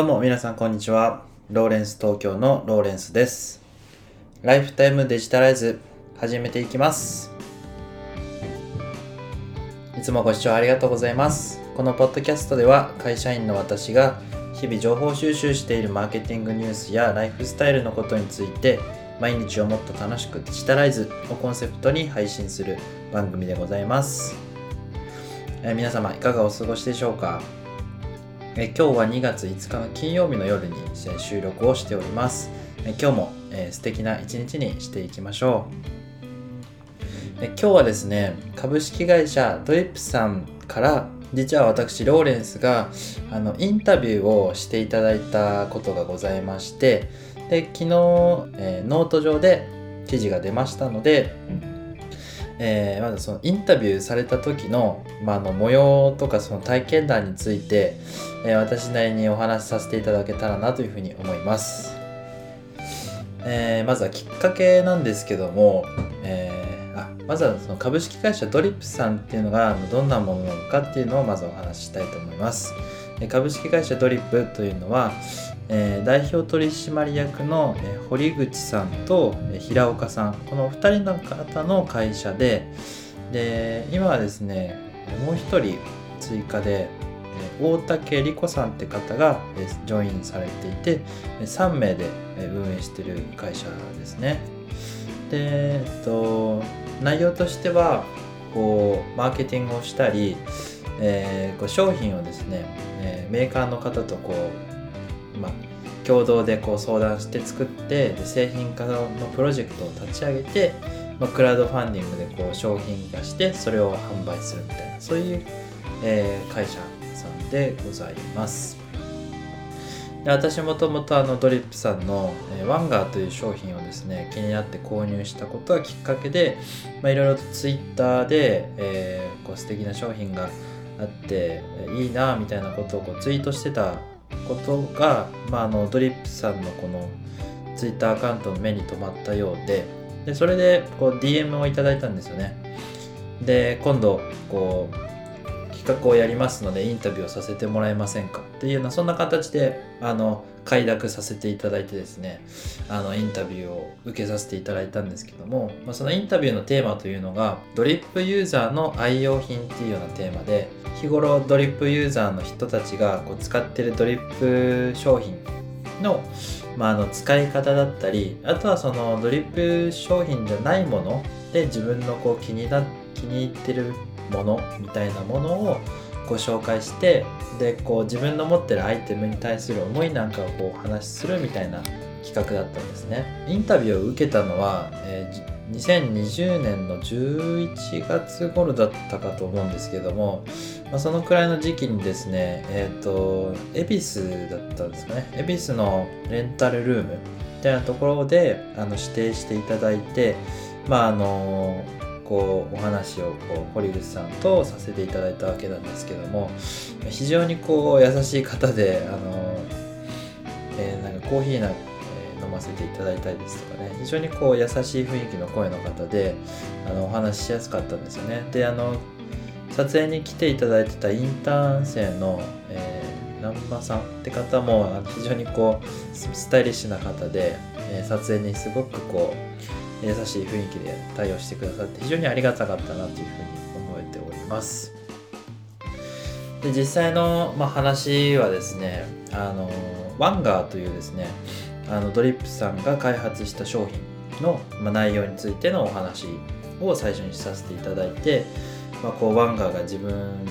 どうも皆さんこんにちは。ローレンス東京のローレンスです。ライフタイムデジタライズ始めていきます。いつもご視聴ありがとうございます。このポッドキャストでは会社員の私が日々情報収集しているマーケティングニュースやライフスタイルのことについて毎日をもっと楽しくデジタライズをコンセプトに配信する番組でございます。え皆様いかがお過ごしでしょうか？え今日は2月5日の金曜日の夜にえ収録をしております。え今日も、えー素敵な一日にしていきましょう。え今日はですね、株式会社ドリップさんから実は私ローレンスがあのインタビューをしていただいたことがございましてで昨日、えーノート上で記事が出ましたので、えーまずそのインタビューされた時の,、まあ、の模様とかその体験談について、えー私なりにお話しさせていただけたらなというふうに思います、えーまずはきっかけなんですけども、えーあまずはその株式会社ドリップさんっていうのがどんなものなのかっていうのをまずお話ししたいと思います。株式会社ドリップというのは、えー代表取締役の、堀口さんと、平岡さん。この2人の方の会社でで今はですねもう1人追加で、大竹理子さんって方が、ジョインされていて3名で、運営してる会社ですね。で、えっと、内容としてはこうマーケティングをしたり、えーこう商品をですね、えーメーカーの方とこう、まあ、共同でこう相談して作ってで製品化のプロジェクトを立ち上げて、まあ、クラウドファンディングでこう商品化してそれを販売するみたいなそういう、えー会社さんでございます。で私もともとあのドリップさんの、えーワンガーという商品をですね気になって購入したことがきっかけでいろいろとツイッターで、えーこう素敵な商品があっていいなみたいなことをこうツイートしてたことが、まあ、あのドリップさんのこのツイッターアカウントの目に留まったようででそれでこう DM をいただいたんですよね。で今度こう企画をやりますのでインタビューをさせてもらえませんか？っていうようなそんな形であの快諾させていただいてですねあのインタビューを受けさせていただいたんですけども、まあ、そのインタビューのテーマというのがドリップユーザーの愛用品っていうようなテーマで日頃ドリップユーザーの人たちがこう使ってるドリップ商品の,、まあ、あの使い方だったりあとはそのドリップ商品じゃないもので自分のこう気にな気に入ってるものみたいなものをご紹介してでこう自分の持ってるアイテムに対する思いなんかをこうお話しするみたいな企画だったんですね。インタビューを受けたのは、えー2020年の11月頃だったかと思うんですけども、まあ、そのくらいの時期にですねえっ、と恵比寿だったんですかね。恵比寿のレンタルルームみたいなところであの指定していただいてまああのこうお話をこう堀口さんとさせていただいたわけなんですけども非常にこう優しい方であの、えーなんかコーヒーな、飲ませていただいたりですとかね非常にこう優しい雰囲気の声の方であのお話ししやすかったんですよね。であの撮影に来ていただいてたインターン生の、えー南波さんって方も非常にこうススタイリッシュな方で、えー撮影にすごくこう優しい雰囲気で対応してくださって非常にありがたかったなというふうに思えております。で実際の、まあ、話はですねあのワンガーというですねあのドリップさんが開発した商品の、まあ、内容についてのお話を最初にさせていただいて、まあ、こうワンガーが自分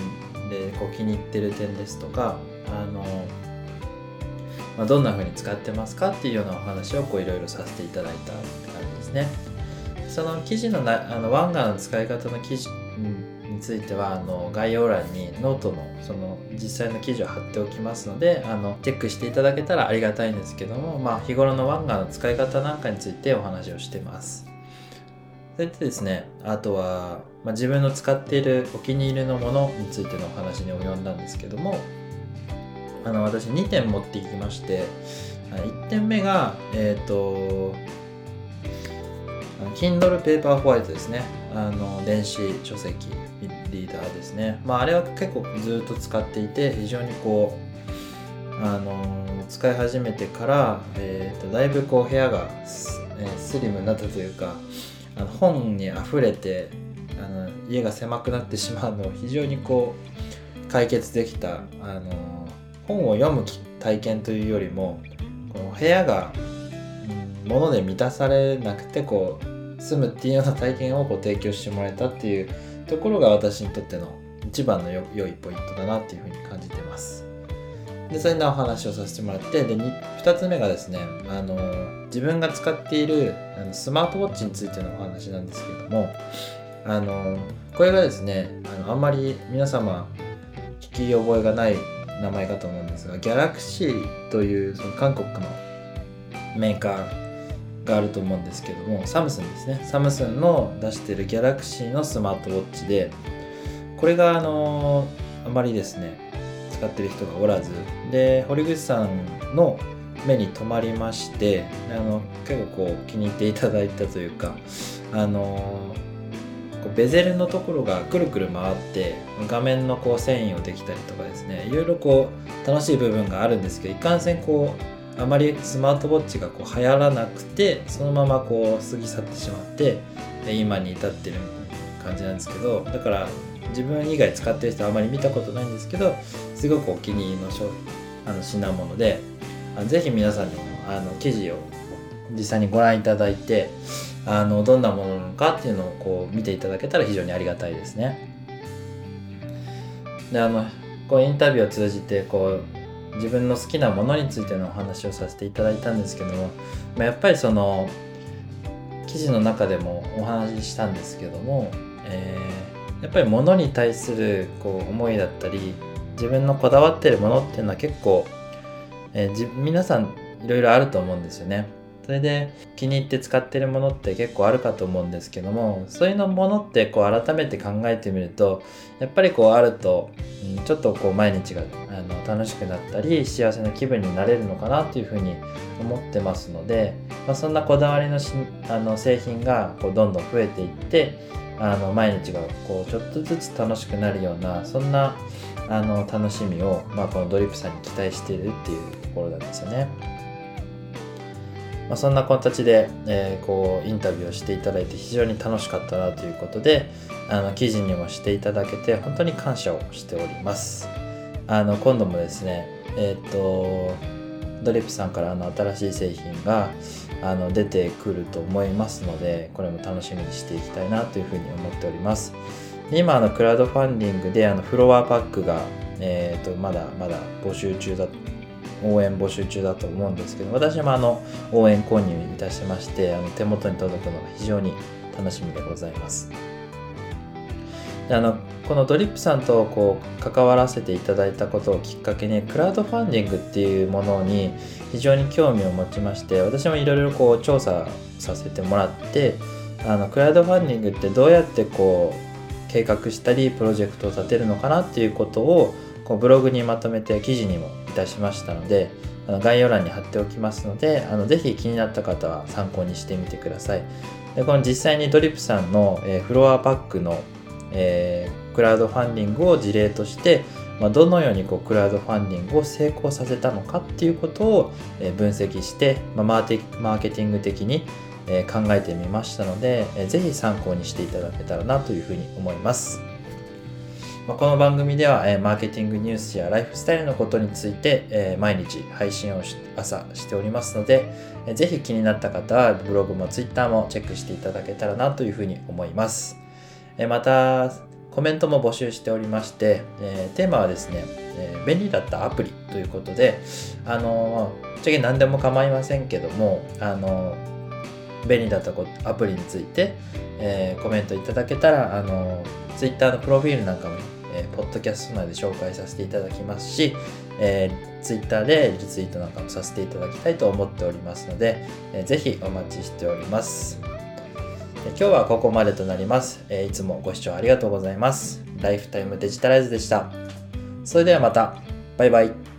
でこう気に入ってる点ですとかあの、まあ、どんな風に使ってますかっていうようなお話をいろいろさせていただいた感じですね。その記事のなあのワンガーの使い方の記事についてはあの概要欄にノートのその実際の記事を貼っておきますのであのチェックしていただけたらありがたいんですけども、まあ、日頃のワンガの使い方なんかについてお話をしてます。それでですねあとは、まあ、自分の使っているお気に入りのものについてのお話に及んだんですけどもあの私2点持っていきまして1点目がえっ、とあの Kindle Paperwhite ですね。あの電子書籍リーダーですね。まああれは結構ずっと使っていて非常にこうあの使い始めてから、えー、とだいぶこう部屋がス,、えースリムになったというかあの本にあふれてあの家が狭くなってしまうのを非常にこう解決できたあの本を読む体験というよりもこの部屋が、物で満たされなくてこう住むっていうような体験をこう提供してもらえたっていうところが私にとっての一番のよ良いポイントだなっていうふうに感じてます。でそれなお話をさせてもらってで 2, つ目がですねあの自分が使っているあのスマートウォッチについてのお話なんですけどもあのこれがですねあのあんまり皆様聞き覚えがない名前かと思うんですがギャラクシーというその韓国のメーカーがあると思うんですけどもサムスンですね。サムスンの出してるギャラクシーのスマートウォッチでこれがあのあまりですね使ってる人がおらずで堀口さんの目に留まりましてあの結構こう気に入っていただいたというかあのこうベゼルのところがくるくる回って画面のこう繊維をできたりとかですねいろいろこう楽しい部分があるんですけどいかんせんこうあまりスマートウォッチがこう流行らなくてそのままこう過ぎ去ってしまって今に至ってる感じなんですけどだから自分以外使ってる人はあまり見たことないんですけどすごくお気に入りの商あの品物であぜひ皆さんにもあの記事を実際にご覧いただいてあのどんなものかっていうのをこう見ていただけたら非常にありがたいですね。であのこうインタビューを通じてこう自分の好きなものについてのお話をさせていただいたんですけども、まあ、やっぱりその記事の中でもお話ししたんですけども、えー、やっぱり物に対するこう思いだったり自分のこだわってるものっていうのは結構、えー、皆さんいろいろあると思うんですよね。それで気に入って使ってるものって結構あるかと思うんですけどもそういうのものってこう改めて考えてみるとやっぱりこうあると、うん、ちょっとこう毎日があの楽しくなったり幸せな気分になれるのかなというふうに思ってますので、まあ、そんなこだわりのしあの製品がこうどんどん増えていってあの毎日がこうちょっとずつ楽しくなるようなそんなあの楽しみを、まあ、このドリップさんに期待しているっていうところなんですよね。まあ、そんな形で、えー、こうインタビューをしていただいて非常に楽しかったなということであの記事にもしていただけて本当に感謝をしております。あの今度もですねえっ、とドリップさんからの新しい製品があの出てくると思いますのでこれも楽しみにしていきたいなというふうに思っております。今あのクラウドファンディングであのフロアパックが、えー、とまだまだ募集中だ応援募集中だと思うんですけど私もあの応援購入いたしましてあの手元に届くのが非常に楽しみでございます。であのこのドリップさんとこう関わらせていただいたことをきっかけにクラウドファンディングっていうものに非常に興味を持ちまして私もいろいろこう調査させてもらってあのクラウドファンディングってどうやってこう計画したりプロジェクトを立てるのかなっていうことをこうブログにまとめて記事にもいたしましたのであの概要欄に貼っておきますのであのぜひ気になった方は参考にしてみてください。でこの実際にドリップさんの、えー、フロアパックの、えー、クラウドファンディングを事例として、ま、どのようにこうクラウドファンディングを成功させたのかっていうことを、え、分析して、ま、マーケティング的に、え、考えてみましたので、えー、ぜひ参考にしていただけたらなというふうに思います。この番組では、えー、マーケティングニュースやライフスタイルのことについて、えー、毎日配信をし朝しておりますので、えー、ぜひ気になった方はブログもツイッターもチェックしていただけたらなというふうに思います。えー、また、コメントも募集しておりまして、えー、テーマはですね、えー、便利だったアプリということで、あの、ぶっちゃけ何でも構いませんけども、あの、便利だったアプリについて、えー、コメントいただけたら、あの、ツイッターのプロフィールなんかも、えー、ポッドキャスト内で紹介させていただきますし、えー、ツイッターでリツイートなんかもさせていただきたいと思っておりますので、えー、ぜひお待ちしております。今日はここまでとなります、えー。いつもご視聴ありがとうございます。ライフタイムデジタライズでした。それではまた。バイバイ。